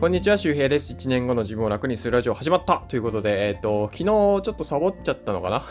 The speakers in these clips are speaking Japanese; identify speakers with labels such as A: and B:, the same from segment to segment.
A: こんにちは、周平です。1年後の自分を楽にするラジオ始まったということで、えっ、ー、と、昨日ちょっとサボっちゃったのかな？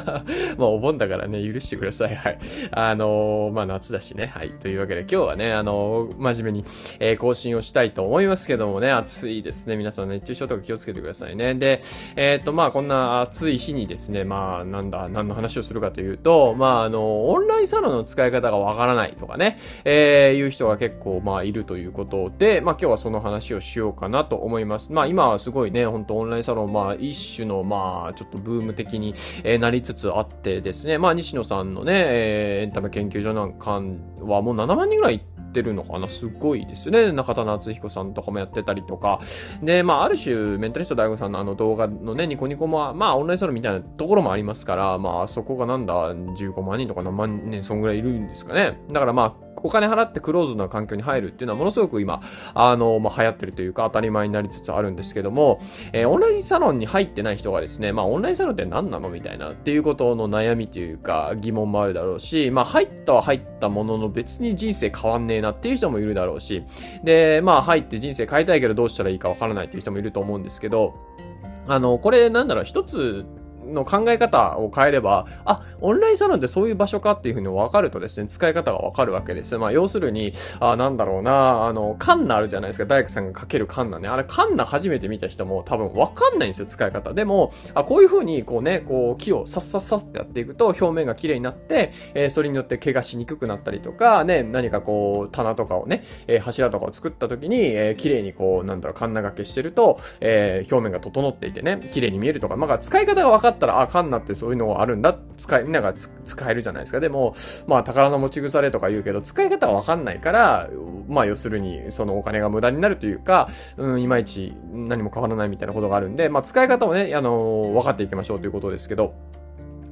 A: まあ、お盆だからね、許してください。はい。あのー、まあ、夏だしね。はい。というわけで、今日はね、あのー、真面目に、えー、更新をしたいと思いますけどもね、暑いですね。皆さん熱中症とか気をつけてくださいね。で、えっ、と、まあ、こんな暑い日にですね、まあ、なんだ、何の話をするかというと、まあ、あの、オンラインサロンの使い方がわからないとかね、えー、いう人が結構、まあ、いるということで、まあ、今日はその話をししようかなと思います。ま。あ今はすごいね、ほんとオンラインサロン、まあ一種のまあちょっとブーム的に、え、なりつつあってですね、まあ西野さんのね、え、エンタメ研究所なんかはもう7万人ぐらいっててるのかな？すごいですね。中田夏彦さんとかもやってたりとか。で、まあ、ある種、メンタリスト大悟さんのあの動画のね、ニコニコも、まあ、オンラインサロンみたいなところもありますから、まあ、そこがなんだ、15万人とか何万人、そんぐらいいるんですかね。だからまあ、お金払ってクローズな環境に入るっていうのはものすごく今、あの、まあ、流行ってるというか当たり前になりつつあるんですけども、えー、オンラインサロンに入ってない人がですね、まあ、オンラインサロンって何なのみたいなっていうことの悩みというか疑問もあるだろうし、まあ、入ったは入ったものの別に人生変わんねえなっていう人もいるだろうし、で、まあ、入って人生変えたいけどどうしたらいいかわからないっていう人もいると思うんですけど、あの、これなんだろう、一つの考え方を変えれば、あ、オンラインサロンってそういう場所かっていうふうに分かるとですね、使い方が分かるわけです。まあ、要するに、あ、なんだろうな、あの、カンナあるじゃないですか。大工さんがかけるカンナね。あれ、カンナ初めて見た人も多分分かんないんですよ、使い方。でも、あ、こういうふうに、こうね、こう、木をさっさっさってやっていくと、表面が綺麗になって、えー、それによって怪我しにくくなったりとか、ね、何かこう、棚とかをね、えー、柱とかを作った時に、えー、綺麗にこう、なんだろう、カンナ掛けしてると、えー、表面が整っていてね、綺麗に見えるとか、まあ、使い方が分かったら、あ、カンナってそういうのがあるんだ、使い、みんなが使えるじゃないですか。でも、まあ、宝の持ち腐れとか言うけど、使い方はわかんないから、まあ、要するに、そのお金が無駄になるというか、うん、いまいち何も変わらないみたいなことがあるんで、まあ、使い方をね、あの分かっていきましょうということですけど、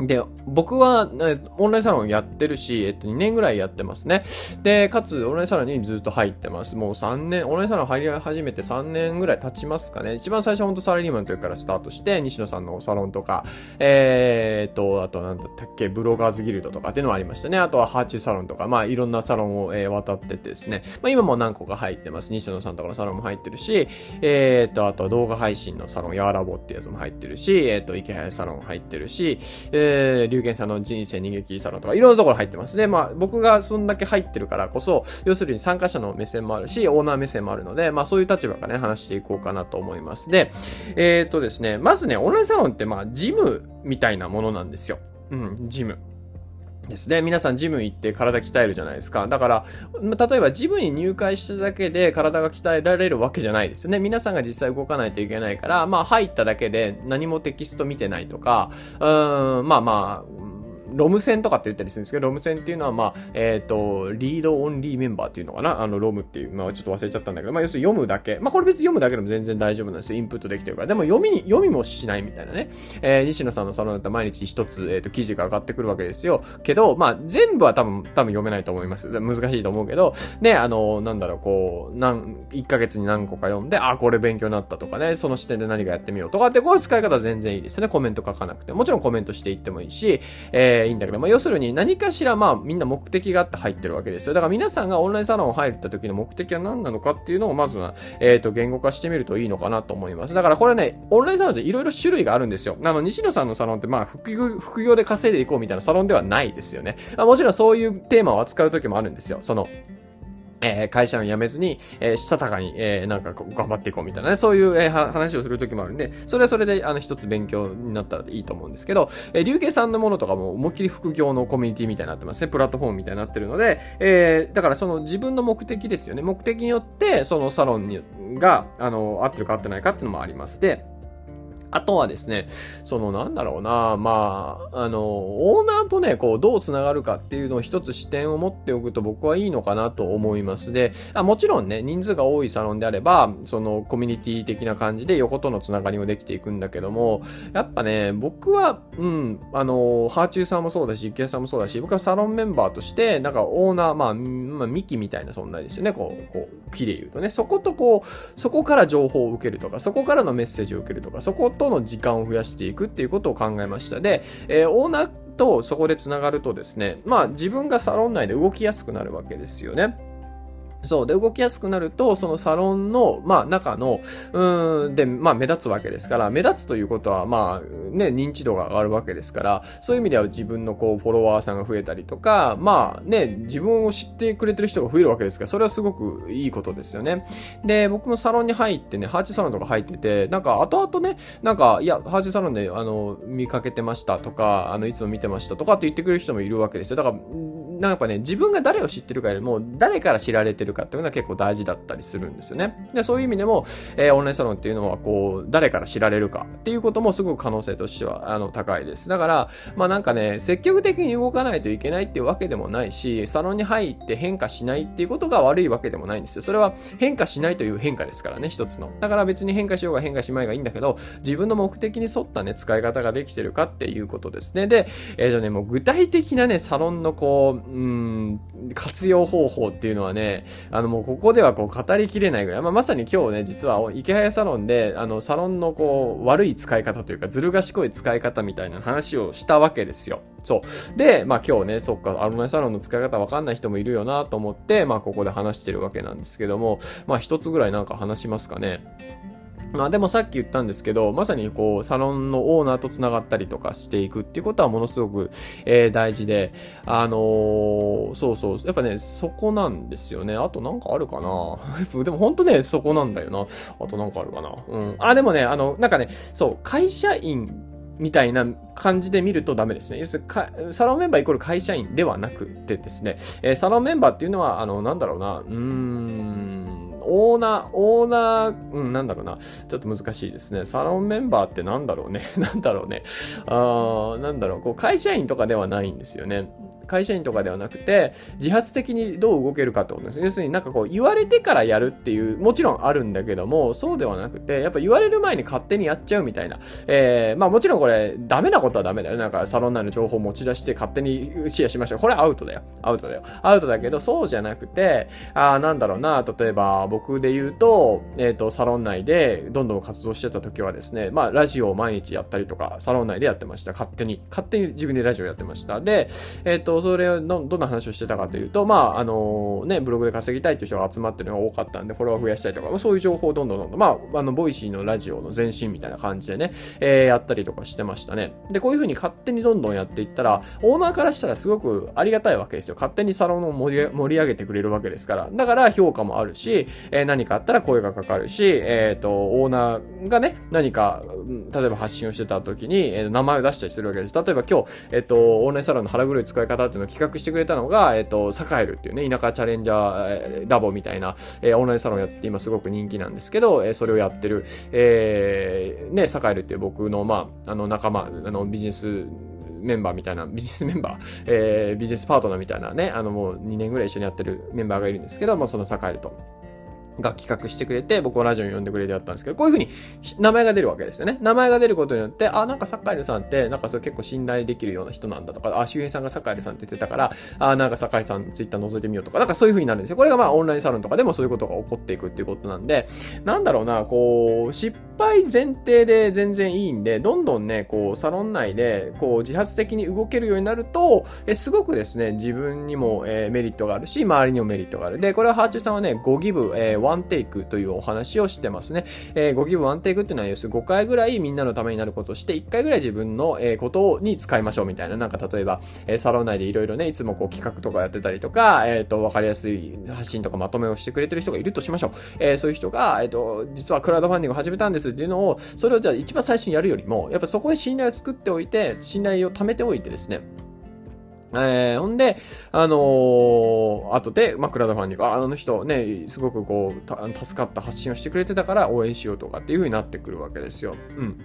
A: で、僕は、オンラインサロンやってるし、えっと、2年ぐらいやってますね。で、かつ、オンラインサロンにずっと入ってます。もう3年、オンラインサロン入り始めて3年ぐらい経ちますかね。一番最初は本当サラリーマンの時からスタートして、西野さんのサロンとか、えー、っと、あとなんだったっけ、ブロガーズギルドとかっていうのもありましたね。あとはハーチューサロンとか、まあ、いろんなサロンを、えー、渡っててですね。まあ、今も何個か入ってます。西野さんとかのサロンも入ってるし、えー、っと、あとは動画配信のサロン、ヤーラボってやつも入ってるし、えー、っと、池早サロン入ってるし、えー、龍玄さんの人生逃げ切りサロンとか、いろんなところ入ってますね。まあ、僕がそんだけ入ってるからこそ、要するに参加者の目線もあるし、オーナー目線もあるので、まあ、そういう立場からね、話していこうかなと思います。で、えっ、とですね、まずね、オンラインサロンって、まあ、ジムみたいなものなんですよ。うん、ジム。ですね。皆さんジム行って体鍛えるじゃないですか。だから、例えばジムに入会しただけで体が鍛えられるわけじゃないですよね。皆さんが実際動かないといけないから、まあ入っただけで何もテキスト見てないとか、うーん、まあまあ、ロム線とかって言ったりするんですけど、ロム線っていうのは、まあ、えっ、ー、と、リードオンリーメンバーっていうのかな？あの、ロムっていう、まあ、ちょっと忘れちゃったんだけど、まあ、要するに読むだけ。まあ、これ別に読むだけでも全然大丈夫なんですよ。インプットできてるから。でも、読みに、読みもしないみたいなね。えー、西野さんのサロンだったら毎日一つ、えっ、ー、と、記事が上がってくるわけですよ。けど、まあ、全部は多分、多分読めないと思います。難しいと思うけど、ね、あの、なんだろう、こう、なん、1ヶ月に何個か読んで、あ、これ勉強になったとかね、その視点で何かやってみようとかって、こういう使い方全然いいですよね。コメント書かなくて。もちろんコメントしていってもいいし、えー、いいんだけど、まあ、要するに、何かしらまあみんな目的があって入ってるわけですよ。だから皆さんがオンラインサロン入った時の目的は何なのかっていうのをまずは、えっ、ー、と、言語化してみるといいのかなと思います。だからこれね、オンラインサロンっていろいろ種類があるんですよ。あの、西野さんのサロンってまあ副業、副業で稼いでいこうみたいなサロンではないですよね。まあ、もちろんそういうテーマを扱う時もあるんですよ。その、え、会社を辞めずに、えー、したたかに、えー、なんか頑張っていこうみたいなね、そういう、えー、話をする時もあるんで、それはそれで、あの、一つ勉強になったらいいと思うんですけど、えー、龍慶さんのものとかも思いっきり副業のコミュニティみたいになってますね。プラットフォームみたいになってるので、え、だからその自分の目的ですよね。目的によって、そのサロンに、が、あの、合ってるか合ってないかっていうのもあります。で、あとはですね、そのなんだろうな、まあ、あの、オーナーとね、こう、どう繋がるかっていうのを一つ視点を持っておくと僕はいいのかなと思います。で、あもちろんね、人数が多いサロンであれば、そのコミュニティ的な感じで横との繋がりもできていくんだけども、やっぱね、僕は、うん、あの、ハーチューさんもそうだし、池谷さんもそうだし、僕はサロンメンバーとして、なんかオーナー、まあ、まあ、ミキみたいな存在ですよね、こう、こう、木で言うとね、そことこう、そこから情報を受けるとか、そこからのメッセージを受けるとか、そこととの時間を増やしていくっていうことを考えました。で、えー、オーナーとそこでつながるとですね、まあ自分がサロン内で動きやすくなるわけですよね。そう。で、動きやすくなると、そのサロンの、まあ、中の、うん、で、まあ、目立つわけですから、目立つということは、まあ、ね、認知度が上がるわけですから、そういう意味では自分のこう、フォロワーさんが増えたりとか、まあ、ね、自分を知ってくれてる人が増えるわけですから、それはすごくいいことですよね。で、僕もサロンに入ってね、ハーチサロンとか入ってて、なんか、後々ね、なんか、いや、ハーチサロンで、あの、見かけてましたとか、あの、いつも見てましたとかって言ってくれる人もいるわけですよ。だから、なんかね、自分が誰を知ってるかよりも、誰から知られてるかっていうのは結構大事だったりするんですよね。で、そういう意味でも、えー、オンラインサロンっていうのは、こう、誰から知られるかっていうこともすごく可能性としては、あの、高いです。だから、まあなんかね、積極的に動かないといけないっていうわけでもないし、サロンに入って変化しないっていうことが悪いわけでもないんですよ。それは変化しないという変化ですからね、一つの。だから別に変化しようが変化しまいがいいんだけど、自分の目的に沿ったね、使い方ができてるかっていうことですね。で、えっ、ー、とね、もう具体的なね、サロンのこう、うん、活用方法っていうのはね、あのもうここではこう語りきれないぐらい、まあ、まさに今日ね、実は池早サロンで、あの、サロンのこう、悪い使い方というか、ずる賢い使い方みたいな話をしたわけですよ。そう。で、まあ今日ね、そっか、アロマサロンの使い方わかんない人もいるよなと思って、まあここで話してるわけなんですけども、まあ一つぐらいなんか話しますかね。まあでもさっき言ったんですけど、まさにこう、サロンのオーナーと繋がったりとかしていくっていうことはものすごく、えー、大事で、あのー、そうそう、やっぱね、そこなんですよね。あとなんかあるかな でも本当ね、そこなんだよな。あとなんかあるかな。うん。あ、でもね、あの、なんかね、そう、会社員みたいな感じで見るとダメですね。要するに、サロンメンバーイコール会社員ではなくてですね、えー、サロンメンバーっていうのは、あの、なんだろうな、うーん、オーナー、オーナー、うん、なんだろうな。ちょっと難しいですね。サロンメンバーってなんだろうね。なんだろうね。あなんだろう。こう、会社員とかではないんですよね。会社員とかではなくて、自発的にどう動けるかってことです。要するになんかこう、言われてからやるっていう、もちろんあるんだけども、そうではなくて、やっぱ言われる前に勝手にやっちゃうみたいな。えー、まあもちろんこれ、ダメなことはダメだよ。なんかサロン内の情報を持ち出して勝手にシェアしました。これアウトだよ。アウトだよ。アウトだけど、そうじゃなくて、あなんだろうな、例えば僕で言うと、えっ、ー、と、サロン内でどんどん活動してた時はですね、まあラジオを毎日やったりとか、サロン内でやってました。勝手に。勝手に自分でラジオやってました。で、えっ、ー、と、それをど、んな話をしてたかというと、まあ、あのね、ブログで稼ぎたいという人が集まってるのが多かったんで、フォロワー増やしたいとか、そういう情報をどんどんどんどん、まあ、あの、 Voicyのラジオの前身みたいな感じでね、えー、やったりとかしてましたね。で、こういう風に勝手にどんどんやっていったら、オーナーからしたらすごくありがたいわけですよ。勝手にサロンを盛り上げてくれるわけですから。だから評価もあるし、えー、何かあったら声がかかるし、えっ、ー、と、オーナーがね、何か、例えば発信をしてた時に、えー、名前を出したりするわけです。例えば今日、えっ、ー、と、オンラインサロンの腹黒い使い方っていうのを企画してくれたのが、えっ、と、サカエルっていうね、田舎チャレンジャーラボみたいな、えー、オンラインサロンやって今すごく人気なんですけど、えー、それをやってる、えー、ね、サカエルっていう僕の、まあ、あの仲間、あのビジネスメンバーみたいな、ビジネスメンバー、えー、ビジネスパートナーみたいなね、あのもう2年ぐらい一緒にやってるメンバーがいるんですけど、まあそのサカエルと。が企画してくれて、僕はラジオに呼んでくれてやったんですけど、こういうふうに名前が出るわけですよね。名前が出ることによって、あ、なんかサッカールさんって、なんかそれ結構信頼できるような人なんだとか、あ、周平さんがサッカールさんって言ってたから、あ、なんかサッカールさんツイッター覗いてみようとか、なんかそういうふうになるんですよ。これがまあオンラインサロンとかでもそういうことが起こっていくっていうことなんで、なんだろうな、こう、失敗前提で全然いいんで、どんどんね、こう、サロン内で、こう、自発的に動けるようになると、えすごくですね、自分にも、えー、メリットがあるし、周りにもメリットがある。で、これはハーチューさんはね、5ギブ、えー、1テイクというお話をしてますね。えー、5ギブワンテイクっていうのは要するに5回ぐらいみんなのためになることをして、1回ぐらい自分の、えー、ことに使いましょうみたいな。なんか例えば、えー、サロン内でいろいろね、いつもこう企画とかやってたりとか、えっ、ー、と、わかりやすい発信とかまとめをしてくれてる人がいるとしましょう。えー、そういう人が、えっ、ー、と、実はクラウドファンディングを始めたんですっていうのを、それをじゃあ一番最初にやるよりも、やっぱそこで信頼を作っておいて、信頼を貯めておいてですね、えー、ほんで、あのー、後で、ま、クラウドファンディング、あの人ね、すごくこう、助かった発信をしてくれてたから応援しようとかっていう風になってくるわけですよ。うん。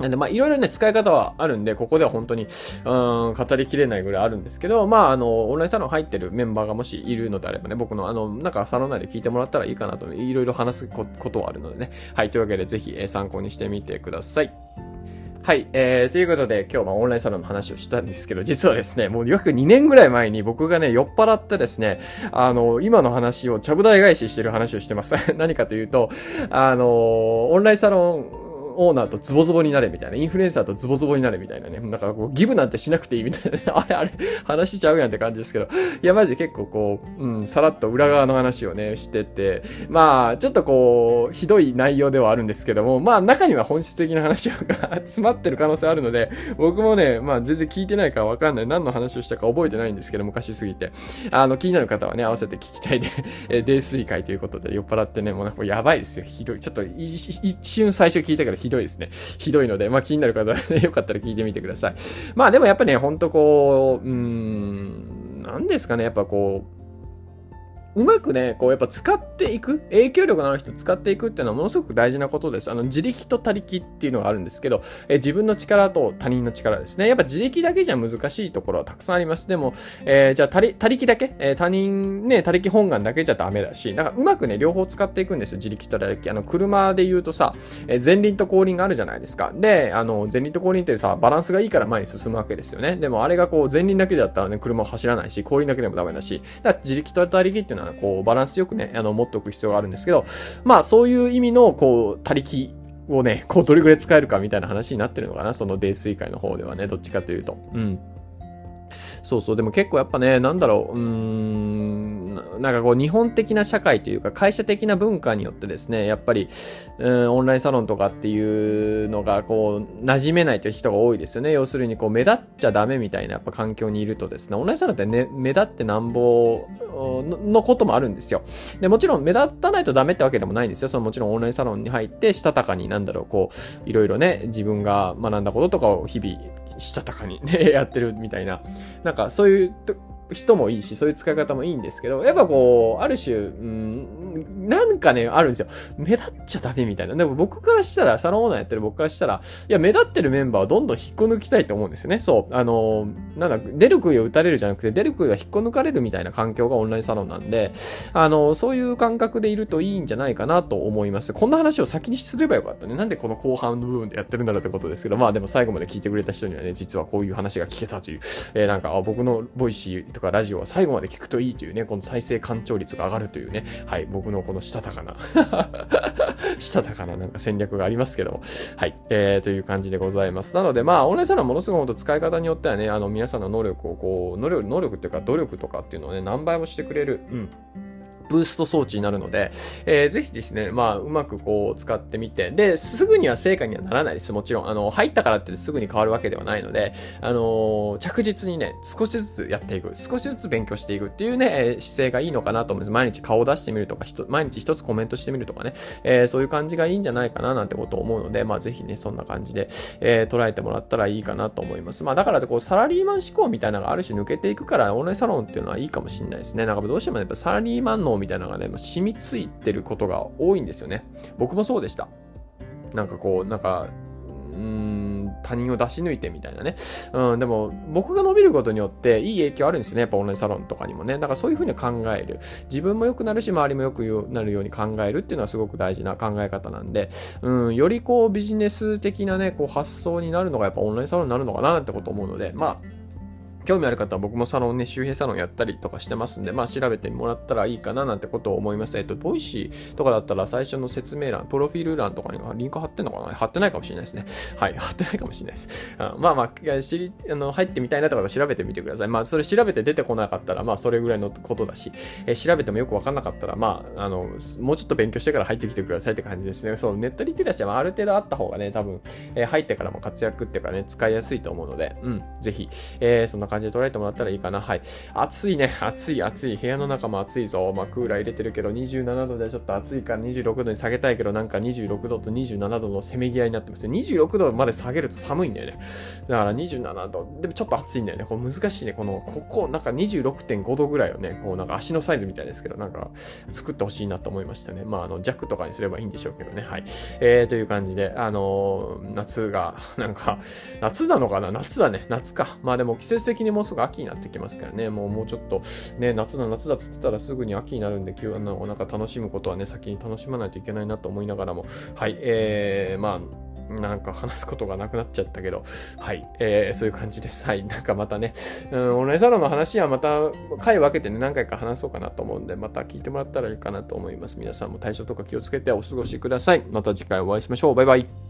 A: なんで、まあ、いろいろね、使い方はあるんで、ここでは本当に、うん、語りきれないぐらいあるんですけど、まあ、あの、オンラインサロン入ってるメンバーがもしいるのであればね、僕の、あの、なんかサロン内で聞いてもらったらいいかなと、いろいろ話すことはあるのでね。はい、というわけで、ぜひ、え参考にしてみてください。はい。えー、ということで、今日はオンラインサロンの話をしたんですけど、実はですね、もう約2年ぐらい前に僕がね、酔っ払ってですね、あの、今の話をちゃぶ台返ししてる話をしてます。何かというと、あの、オンラインサロンオーナーとズボズボになれみたいな、インフルエンサーとズボズボになれみたいなね、なんかこう、ギブなんてしなくていいみたいなね、あれあれ、話しちゃうやんって感じですけど、いや、マジで結構こう、うん、さらっと裏側の話をね、してて、まあ、ちょっとこう、ひどい内容ではあるんですけども、まあ、中には本質的な話が 詰まってる可能性あるので、僕もね、まあ、全然聞いてないからわかんない。何の話をしたか覚えてないんですけど、昔すぎて。あの、気になる方はね、合わせて聞きたいで、え泥酔会ということで、酔っ払ってね、もうなんかやばいですよ。ひどい。ちょっと、一瞬最初聞いたからひどいひどいですね。ひどいので、まあ気になる方はね、よかったら聞いてみてください。まあでもやっぱね、ほんとこう、うーん、なんですかね、やっぱこう、うまくね、こうやっぱ使っていく、影響力のある人使っていくっていうのはものすごく大事なことです。あの、自力と他力っていうのがあるんですけど、え自分の力と他人の力ですね。やっぱ自力だけじゃ難しいところはたくさんあります。でも、えー、じゃあ他力だけ、えー、他人ね、他力本願だけじゃダメだし、だからうまくね、両方使っていくんですよ。自力と他力。あの、車で言うとさ、えー、前輪と後輪があるじゃないですか。で、あの、前輪と後輪ってさ、バランスがいいから前に進むわけですよね。でもあれがこう、前輪だけだったらね、車を走らないし、後輪だけでもダメだし、だから自力と他力っていうのはこう、バランスよくね、あの、持っておく必要があるんですけど、まあ、そういう意味の、こう、他力をね、こう、どれぐらい使えるかみたいな話になってるのかな、その泥酔会の方ではね、どっちかというと。うん。そうそう、でも結構やっぱね、なんだろう、うーん、なんかこう日本的な社会というか会社的な文化によってですね、やっぱり、うん、オンラインサロンとかっていうのがこう、馴染めないという人が多いですよね。要するにこう、目立っちゃダメみたいなやっぱ環境にいるとですね、オンラインサロンってね、目立ってなんぼのこともあるんですよ。で、もちろん目立たないとダメってわけでもないんですよ。そのもちろんオンラインサロンに入って、したたかになんだろう、こう、いろいろね、自分が学んだこととかを日々、したたかにね、やってるみたいな。なんかそういう人もいいし、そういう使い方もいいんですけど、やっぱこう、ある種、うん、なんかね、あるんですよ。目立っちゃダメみたいな。でも僕からしたら、サロンオーナーやってる僕からしたら、いや、目立ってるメンバーをどんどん引っこ抜きたいと思うんですよね。そう。あの、なんだ、出る杭を打たれるじゃなくて、出る杭が引っこ抜かれるみたいな環境がオンラインサロンなんで、あの、そういう感覚でいるといいんじゃないかなと思います。こんな話を先にすればよかったね。なんでこの後半の部分でやってるんだろうってことですけど、まあでも最後まで聞いてくれた人にはね、実はこういう話が聞けたという、えー、なんか、僕の Voicy とかラジオは最後まで聞くといいというね、この再生完聴率が上がるというね、はい、僕のこのしたたかな したたかななんか戦略がありますけども、はい、えー、という感じでございます。なので、まあ、オンラインサロンものすごく使い方によってはね、あの、皆さんの能力をこう、能力、能力っていうか努力とかっていうのをね、何倍もしてくれる、うん。ブースト装置になるので、えー、ぜひですね、まあ、うまくこう使ってみて、で、すぐには成果にはならないです。もちろん、あの、入ったからってすぐに変わるわけではないので、あの、着実にね、少しずつやっていく、少しずつ勉強していくっていうね、姿勢がいいのかなと思います。毎日顔を出してみるとか、ひと毎日一つコメントしてみるとかね、えー、そういう感じがいいんじゃないかななんてことを思うので、まあ、ぜひね、そんな感じで、えー、捉えてもらったらいいかなと思います。まあ、だからこう、サラリーマン思考みたいなのがある種抜けていくから、オンラインサロンっていうのはいいかもしれないですね。なんかどうしてもやっぱサラリーマン脳みたいなのがね、ま染みついてることが多いんですよね。僕もそうでした。なんかこう、なんか、うん、他人を出し抜いてみたいなね。うん、でも、僕が伸びることによっていい影響あるんですよね。やっぱオンラインサロンとかにもね。だからそういうふうに考える。自分も良くなるし、周りも良くなるように考えるっていうのはすごく大事な考え方なんで、うん、よりこうビジネス的なね、こう発想になるのがやっぱオンラインサロンになるのかなってこと思うので、まあ、興味ある方は僕もサロンね、周平サロンやったりとかしてますんで、まあ調べてもらったらいいかななんてことを思います。えっと、 Voicyとかだったら最初の説明欄、プロフィール欄とかにリンク貼ってんのかな？貼ってないかもしれないですね。はい、貼ってないかもしれないです。あまあまあ、知り、あの、入ってみたいなとか調べてみてください。まあ、それ調べて出てこなかったら、まあ、それぐらいのことだし、え、調べてもよくわかんなかったら、まあ、あの、もうちょっと勉強してから入ってきてくださいって感じですね。そう、ネットリテラシーはある程度あった方がね、多分、え、入ってからも活躍っていうかね、使いやすいと思うので、うん、ぜひ、えー、そんな感じで捉えてもらったらいいかな。はい。暑いね。暑い、暑い。部屋の中も暑いぞ。まあ、クーラー入れてるけど、27度でちょっと暑いから26度に下げたいけど、なんか26度と27度のせめぎ合いになってますね。26度まで下げると寒いんだよね。だから27度。でもちょっと暑いんだよね。これ難しいね。この、ここ、なんか26.5度ぐらいをね、こうなんか足のサイズみたいですけど、なんか作ってほしいなと思いましたね。まあ、あの、弱とかにすればいいんでしょうけどね。はい。えー、という感じで、あのー、夏が、なんか、夏なのかな？夏だね。夏か。まあでも季節的にもうすぐ秋になってきますからね。もうもうちょっとね、夏だ夏だっつってたらすぐに秋になるんで、今日のなんか楽しむことはね、先に楽しまないといけないなと思いながらも、はい、えー、まあ、なんか話すことがなくなっちゃったけど、はい、えー、そういう感じです。はい、なんかまたね、うん、オンラインサロンの話はまた回分けてね、何回か話そうかなと思うんで、また聞いてもらったらいいかなと思います。皆さんも対処とか気をつけてお過ごしください。また次回お会いしましょう。バイバイ。